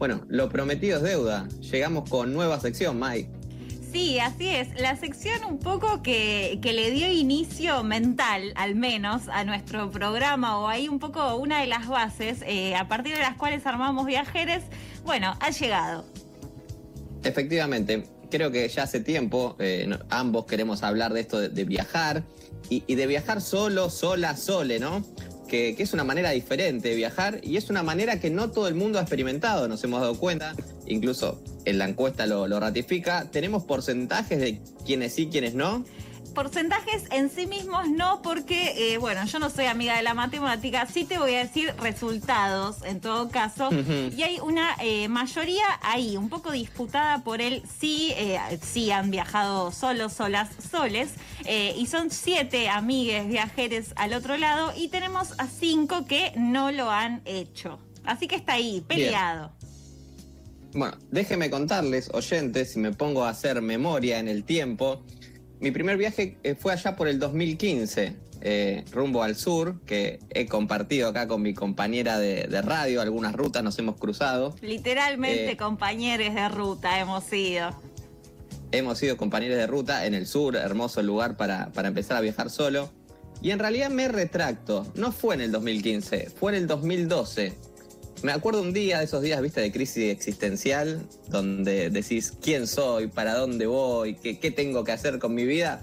Bueno, lo prometido es deuda. Llegamos con nueva sección, Mike. Sí, así es. La sección un poco que, le dio inicio mental, al menos, a nuestro programa, o ahí un poco una de las bases, eh, a partir de las cuales armamos viajeres, bueno, ha llegado. Efectivamente, creo que ya hace tiempo eh, ambos queremos hablar de esto de, viajar y, y, de viajar solo, sola, sole, ¿no? Que, es una manera diferente de viajar y es una manera que no todo el mundo ha experimentado, nos hemos dado cuenta, incluso en la encuesta lo, lo ratifica. Tenemos porcentajes de quienes sí, quienes no porcentajes en sí mismos no, porque, eh, bueno, yo no soy amiga de la matemática, sí te voy a decir resultados en todo caso. Y hay una eh, mayoría ahí, un poco disputada por el sí, eh, sí han viajado solos, solas, soles. y son siete amigues viajeres al otro lado y tenemos a cinco que no lo han hecho. Así que está ahí, peleado. Bueno, déjenme contarles, oyentes, si me pongo a hacer memoria en el tiempo, mi primer viaje eh, fue allá por el 2015, eh, rumbo al sur, que he compartido acá con mi compañera de, radio, algunas rutas nos hemos cruzado. Literalmente eh, compañeros de ruta hemos sido. Hemos sido compañeros de ruta en el sur, hermoso lugar para, para empezar a viajar solo. Y en realidad me retracto, no fue en el 2015, fue en el 2012 me acuerdo un día de esos días, viste, de crisis existencial, donde decís quién soy, para dónde voy, qué, qué tengo que hacer con mi vida.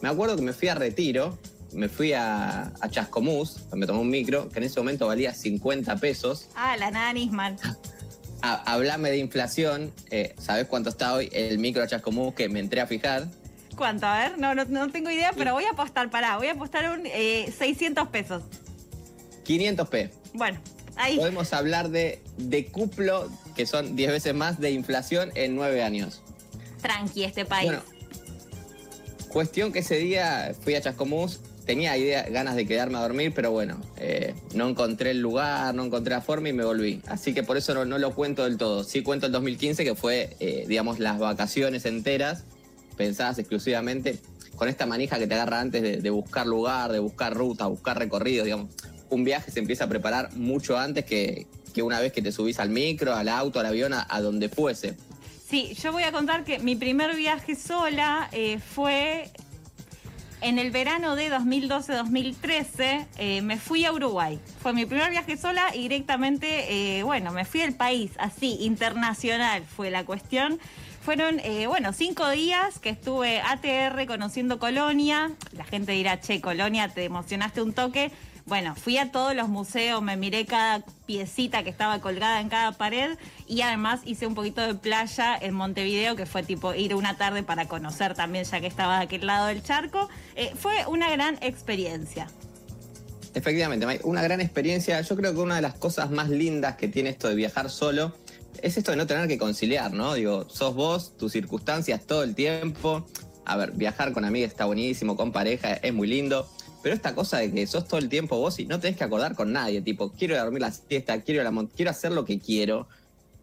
Me acuerdo que me fui a retiro, me fui a, a Chascomús, me tomé un micro, que en ese momento valía 50 pesos. Ah, la nanis, man. Hablame de inflación, eh, ¿sabés cuánto está hoy el micro a Chascomús que me entré a fijar? ¿Cuánto? A ver, no, no, tengo idea, pero voy a apostar, pará, voy a apostar un 600 eh, pesos. 500 p. Bueno, Podemos hablar de, de cuplo, que son 10 veces más de inflación en 9 años. Tranqui este país. Bueno, cuestión que ese día fui a Chascomús, tenía idea, ganas de quedarme a dormir, pero bueno, eh, no encontré el lugar, no encontré la forma y me volví. Así que por eso no, lo cuento del todo. Sí cuento el 2015, que fue, eh, digamos, las vacaciones enteras, pensadas exclusivamente con esta manija que te agarra antes de, de buscar lugar, de buscar ruta, buscar recorridos, digamos un viaje se empieza a preparar mucho antes que, una vez que te subís al micro, al auto, al avión, a, donde fuese. Sí, yo voy a contar que mi primer viaje sola eh, fue en el verano de 2012-2013 eh, me fui a Uruguay. Fue mi primer viaje sola y directamente, eh, bueno, me fui al país, así, internacional fue la cuestión. Fueron, bueno, cinco días que estuve ATR conociendo Colonia. La gente dirá, che, Colonia, te emocionaste un toque. Bueno, fui a todos los museos, me miré cada piecita que estaba colgada en cada pared y además hice un poquito de playa en Montevideo, que fue tipo ir una tarde para conocer también, ya que estaba de aquel lado del charco. Eh, fue una gran experiencia. Efectivamente, una gran experiencia. Yo creo que una de las cosas más lindas que tiene esto de viajar solo es esto de no tener que conciliar, ¿no? Digo, sos vos, tus circunstancias todo el tiempo. A ver, viajar con amigas está buenísimo, con pareja es muy lindo. Pero esta cosa de que sos todo el tiempo vos y no tenés que acordar con nadie, tipo, quiero dormir la siesta, quiero la quiero hacer lo que quiero,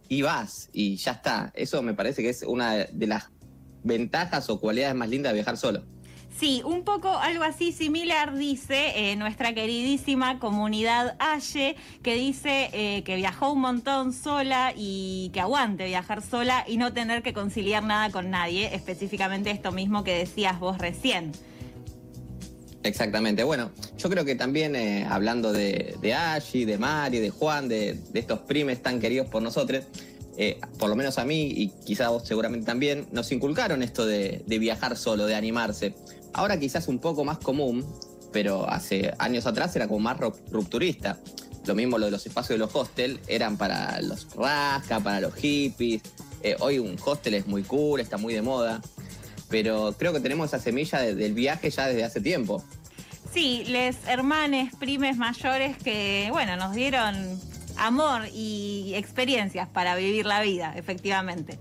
y vas, y ya está. Eso me parece que es una de las ventajas o cualidades más lindas de viajar solo. Sí, un poco algo así similar dice eh, nuestra queridísima comunidad Aye, que dice eh, que viajó un montón sola y que aguante viajar sola y no tener que conciliar nada con nadie, específicamente esto mismo que decías vos recién. Exactamente. Bueno, yo creo que también eh, hablando de, de Ashi, de Mari, de Juan, de, estos primes tan queridos por nosotros, eh, por lo menos a mí y quizás vos seguramente también, nos inculcaron esto de, viajar solo, de animarse. Ahora quizás un poco más común, pero hace años atrás era como más rupturista. Lo mismo lo de los espacios de los hostels, eran para los rasca, para los hippies. Eh, hoy un hostel es muy cool, está muy de moda pero creo que tenemos esa semilla del viaje ya desde hace tiempo. Sí, les hermanes, primes mayores que, bueno, nos dieron amor y experiencias para vivir la vida, efectivamente.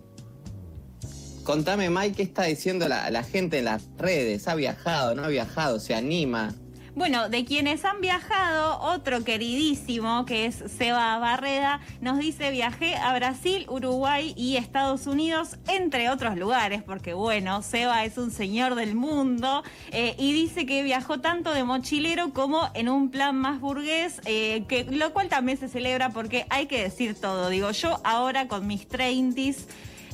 Contame, Mike, ¿qué está diciendo la, la gente en las redes? ¿Ha viajado, no ha viajado? ¿Se anima? Bueno, de quienes han viajado, otro queridísimo que es Seba Barreda nos dice viajé a Brasil, Uruguay y Estados Unidos, entre otros lugares, porque bueno, Seba es un señor del mundo eh, y dice que viajó tanto de mochilero como en un plan más burgués, eh, que, lo cual también se celebra porque hay que decir todo. Digo, yo ahora con mis 30s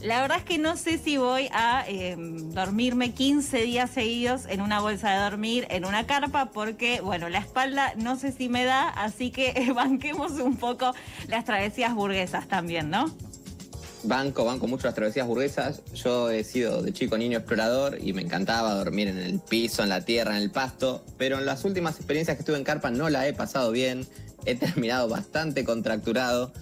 la verdad es que no sé si voy a em, dormirme 15 días seguidos en una bolsa de dormir, en una carpa, porque, bueno, la espalda no sé si me da, así que banquemos un poco las travesías burguesas también, ¿no? Banco, banco mucho las travesías burguesas. Yo he sido de chico niño explorador y me encantaba dormir en el piso, en la tierra, en el pasto, pero en las últimas experiencias que estuve en carpa no la he pasado bien. He terminado bastante contracturado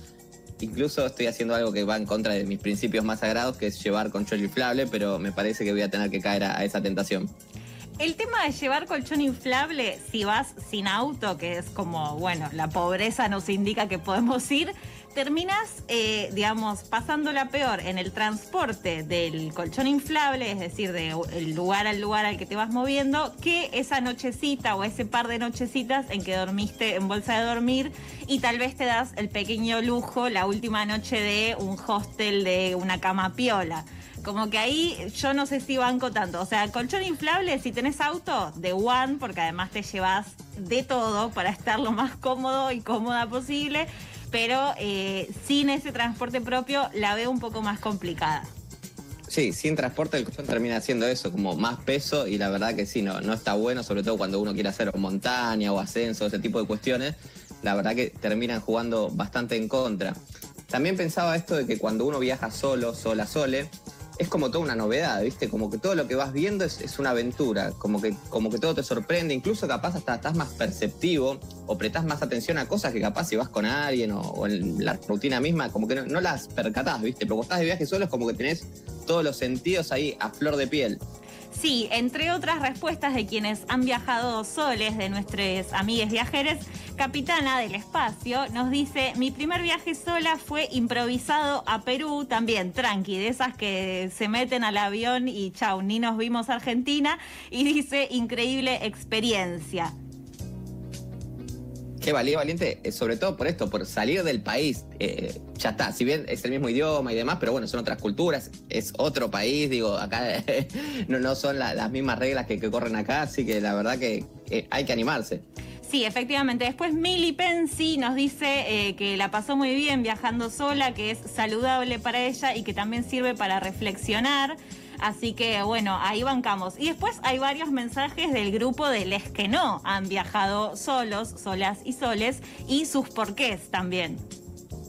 Incluso estoy haciendo algo que va en contra de mis principios más sagrados, que es llevar colchón inflable, pero me parece que voy a tener que caer a, esa tentación. El tema de llevar colchón inflable, si vas sin auto, que es como, bueno, la pobreza nos indica que podemos ir, terminas, eh, digamos, pasándola peor en el transporte del colchón inflable, es decir, del lugar al lugar al que te vas moviendo, que esa nochecita o ese par de nochecitas en que dormiste en bolsa de dormir y tal vez te das el pequeño lujo la última noche de un hostel de una cama piola. Como que ahí yo no sé si banco tanto. O sea, colchón inflable, si tenés auto, de one, porque además te llevas de todo para estar lo más cómodo y cómoda posible pero eh, sin ese transporte propio la veo un poco más complicada. Sí, sin transporte el colchón termina haciendo eso, como más peso y la verdad que sí, no, no está bueno, sobre todo cuando uno quiere hacer montaña o ascenso, ese tipo de cuestiones, la verdad que terminan jugando bastante en contra. También pensaba esto de que cuando uno viaja solo, sola, sole, es como toda una novedad, ¿viste? Como que todo lo que vas viendo es, una aventura, como que, como que todo te sorprende, incluso capaz hasta estás más perceptivo o prestás más atención a cosas que capaz si vas con alguien o, en la rutina misma, como que no, las percatás, ¿viste? Pero cuando estás de viaje solo es como que tenés todos los sentidos ahí a flor de piel. Sí, entre otras respuestas de quienes han viajado soles, de nuestros amigues viajeros, Capitana del Espacio nos dice, mi primer viaje sola fue improvisado a Perú, también tranqui, de esas que se meten al avión y chau, ni nos vimos Argentina, y dice, increíble experiencia. Qué valía valiente, eh, sobre todo por esto, por salir del país. Eh, ya está, si bien es el mismo idioma y demás, pero bueno, son otras culturas, es otro país, digo, acá no, no son las mismas reglas que, corren acá, así que la verdad que eh, hay que animarse. Sí, efectivamente. Después Mili Pensi nos dice que la pasó muy bien viajando sola, que es saludable para ella y que también sirve para reflexionar. Así que bueno, ahí bancamos. Y después hay varios mensajes del grupo de les que no han viajado solos, solas y soles y sus porqués también.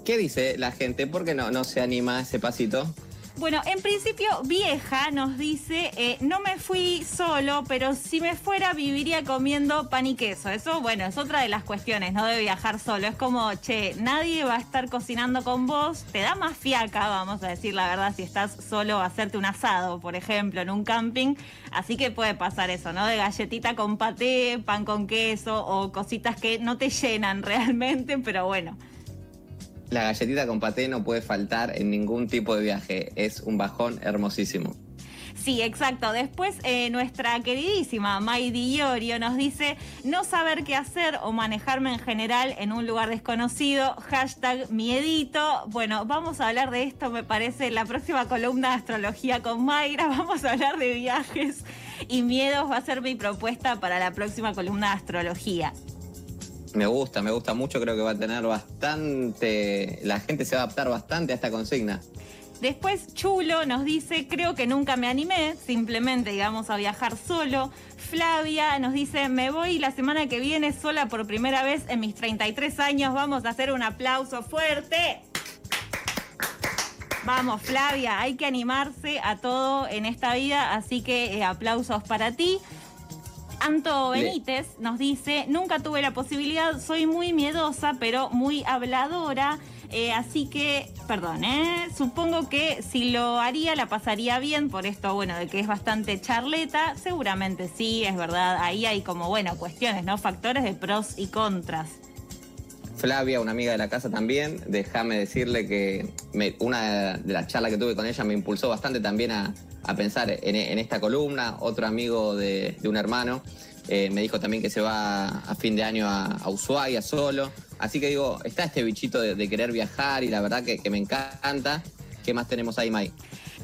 ¿Qué dice la gente? ¿Por qué no, no se anima a ese pasito? Bueno, en principio, vieja nos dice, eh, no me fui solo, pero si me fuera viviría comiendo pan y queso. Eso, bueno, es otra de las cuestiones, no de viajar solo. Es como, che, nadie va a estar cocinando con vos, te da más fiaca, vamos a decir la verdad, si estás solo a hacerte un asado, por ejemplo, en un camping. Así que puede pasar eso, ¿no? De galletita con paté, pan con queso o cositas que no te llenan realmente, pero bueno la galletita con paté no puede faltar en ningún tipo de viaje. Es un bajón hermosísimo. Sí, exacto. Después eh, nuestra queridísima Maidi Iorio nos dice no saber qué hacer o manejarme en general en un lugar desconocido. Hashtag miedito. Bueno, vamos a hablar de esto, me parece, en la próxima columna de astrología con Mayra. Vamos a hablar de viajes y miedos. Va a ser mi propuesta para la próxima columna de astrología. Me gusta, me gusta mucho, creo que va a tener bastante, la gente se va a adaptar bastante a esta consigna. Después Chulo nos dice, creo que nunca me animé, simplemente digamos a viajar solo. Flavia nos dice, me voy la semana que viene sola por primera vez en mis 33 años, vamos a hacer un aplauso fuerte. Vamos, Flavia, hay que animarse a todo en esta vida, así que eh, aplausos para ti. Anto Benítez nos dice, nunca tuve la posibilidad, soy muy miedosa, pero muy habladora. Eh, así que, perdón, ¿eh? supongo que si lo haría la pasaría bien, por esto, bueno, de que es bastante charleta, seguramente sí, es verdad, ahí hay como, bueno, cuestiones, ¿no? Factores de pros y contras. Flavia, una amiga de la casa también, déjame decirle que una de las charlas que tuve con ella me impulsó bastante también a, pensar en, esta columna, otro amigo de, un hermano, Eh, me dijo también que se va a fin de año a, Ushuaia solo. Así que digo, está este bichito de, querer viajar y la verdad que, que me encanta. ¿Qué más tenemos ahí, Mike?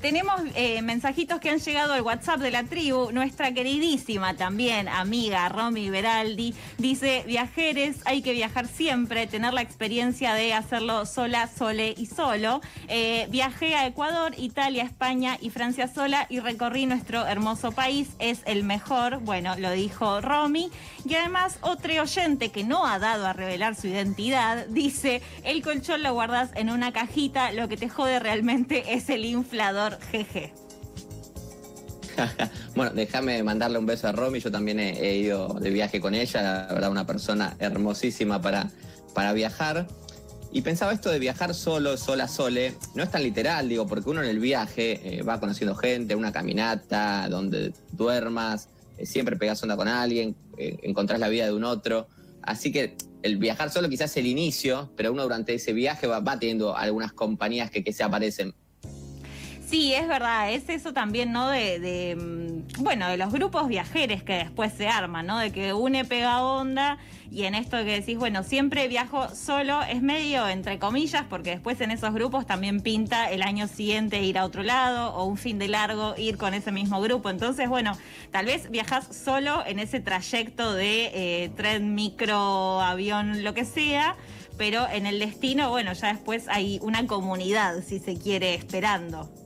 Tenemos eh, mensajitos que han llegado al WhatsApp de la tribu. Nuestra queridísima también amiga Romy Beraldi dice, viajeres, hay que viajar siempre, tener la experiencia de hacerlo sola, sole y solo. Eh, viajé a Ecuador, Italia, España y Francia sola y recorrí nuestro hermoso país. Es el mejor, bueno, lo dijo Romy. Y además, otro oyente que no ha dado a revelar su identidad dice, el colchón lo guardas en una cajita, lo que te jode realmente es el inflador jeje. bueno, déjame mandarle un beso a Romy. Yo también he, ido de viaje con ella, la verdad, una persona hermosísima para, para viajar. Y pensaba esto de viajar solo, sola, sole, no es tan literal, digo, porque uno en el viaje eh, va conociendo gente, una caminata, donde duermas, eh, siempre pegas onda con alguien, eh, encontrás la vida de un otro. Así que el viajar solo quizás es el inicio, pero uno durante ese viaje va, teniendo algunas compañías que se aparecen. Sí, es verdad, es eso también, ¿no? De, mm, bueno, de los grupos viajeros que después se arman, ¿no? De que une pega onda y en esto que decís, bueno, siempre viajo solo, es medio entre comillas, porque después en esos grupos también pinta el año siguiente ir a otro lado o un fin de largo ir con ese mismo grupo. Entonces, bueno, tal vez viajas solo en ese trayecto de eh, tren, micro, avión, lo que sea pero en el destino, bueno, ya después hay una comunidad, si se quiere, esperando.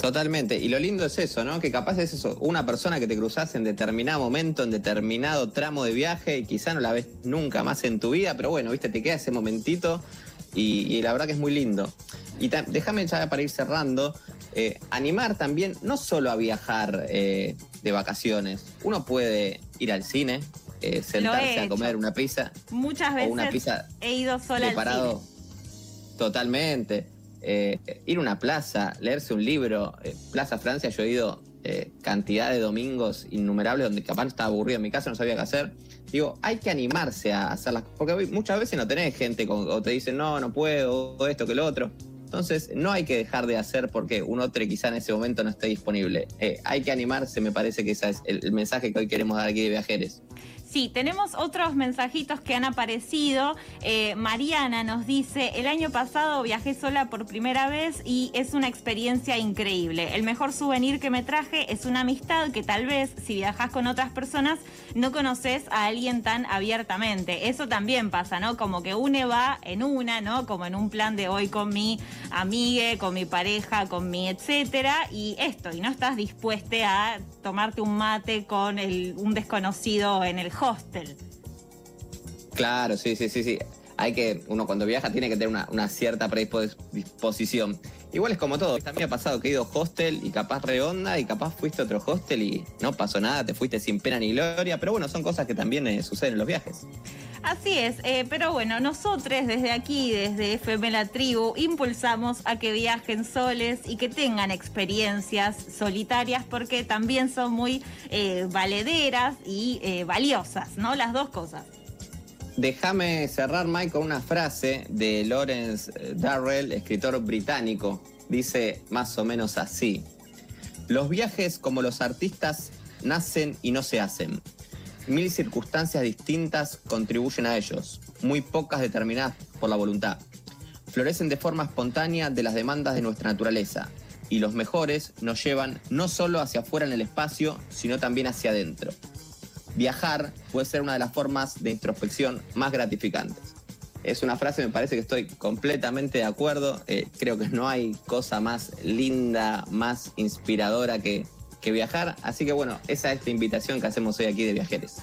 Totalmente. Y lo lindo es eso, ¿no? Que capaz es eso, una persona que te cruzas en determinado momento, en determinado tramo de viaje, y quizá no la ves nunca más en tu vida, pero bueno, viste, te queda ese momentito y, la verdad que es muy lindo. Y déjame ya para ir cerrando, eh, animar también no solo a viajar eh, de vacaciones, uno puede ir al cine, eh, sentarse a comer una pizza. Muchas veces una pizza he ido sola al cine. Totalmente eh, ir a una plaza, leerse un libro. Eh, plaza Francia, yo he ido eh, cantidad de domingos innumerables donde capaz estaba aburrido en mi casa, no sabía qué hacer. Digo, hay que animarse a hacerlas, porque muchas veces no tenés gente o te dicen, no, no puedo, o esto que lo otro. Entonces, no hay que dejar de hacer porque un otro quizá en ese momento no esté disponible. hay que animarse, me parece que ese es el mensaje que hoy queremos dar aquí de viajeros. Sí, tenemos otros mensajitos que han aparecido. Eh, Mariana nos dice, el año pasado viajé sola por primera vez y es una experiencia increíble. El mejor souvenir que me traje es una amistad que tal vez si viajas con otras personas no conoces a alguien tan abiertamente. Eso también pasa, ¿no? Como que une va en una, ¿no? Como en un plan de hoy con mi amigue, con mi pareja, con mi etcétera. Y esto, y no estás dispuesta a tomarte un mate con un desconocido en el hostel. Claro, sí, sí, sí, sí. Hay que, uno cuando viaja tiene que tener una, cierta predisposición. Igual es como todo. También ha pasado que he ido hostel y capaz redonda y capaz fuiste a otro hostel y no pasó nada, te fuiste sin pena ni gloria. Pero bueno, son cosas que también eh, suceden en los viajes. Así es, eh, pero bueno, nosotros desde aquí, desde FM La Tribu, impulsamos a que viajen soles y que tengan experiencias solitarias porque también son muy eh, valederas y eh, valiosas, ¿no? Las dos cosas. Déjame cerrar, Mike, con una frase de Lawrence Darrell, escritor británico. Dice más o menos así. Los viajes, como los artistas, nacen y no se hacen Mil circunstancias distintas contribuyen a ellos, muy pocas determinadas por la voluntad. Florecen de forma espontánea de las demandas de nuestra naturaleza, y los mejores nos llevan no solo hacia afuera en el espacio, sino también hacia adentro. Viajar puede ser una de las formas de introspección más gratificantes. Es una frase, me parece que estoy completamente de acuerdo. Eh, creo que no hay cosa más linda, más inspiradora que que viajar. Así que bueno, esa es la invitación que hacemos hoy aquí de Viajeres.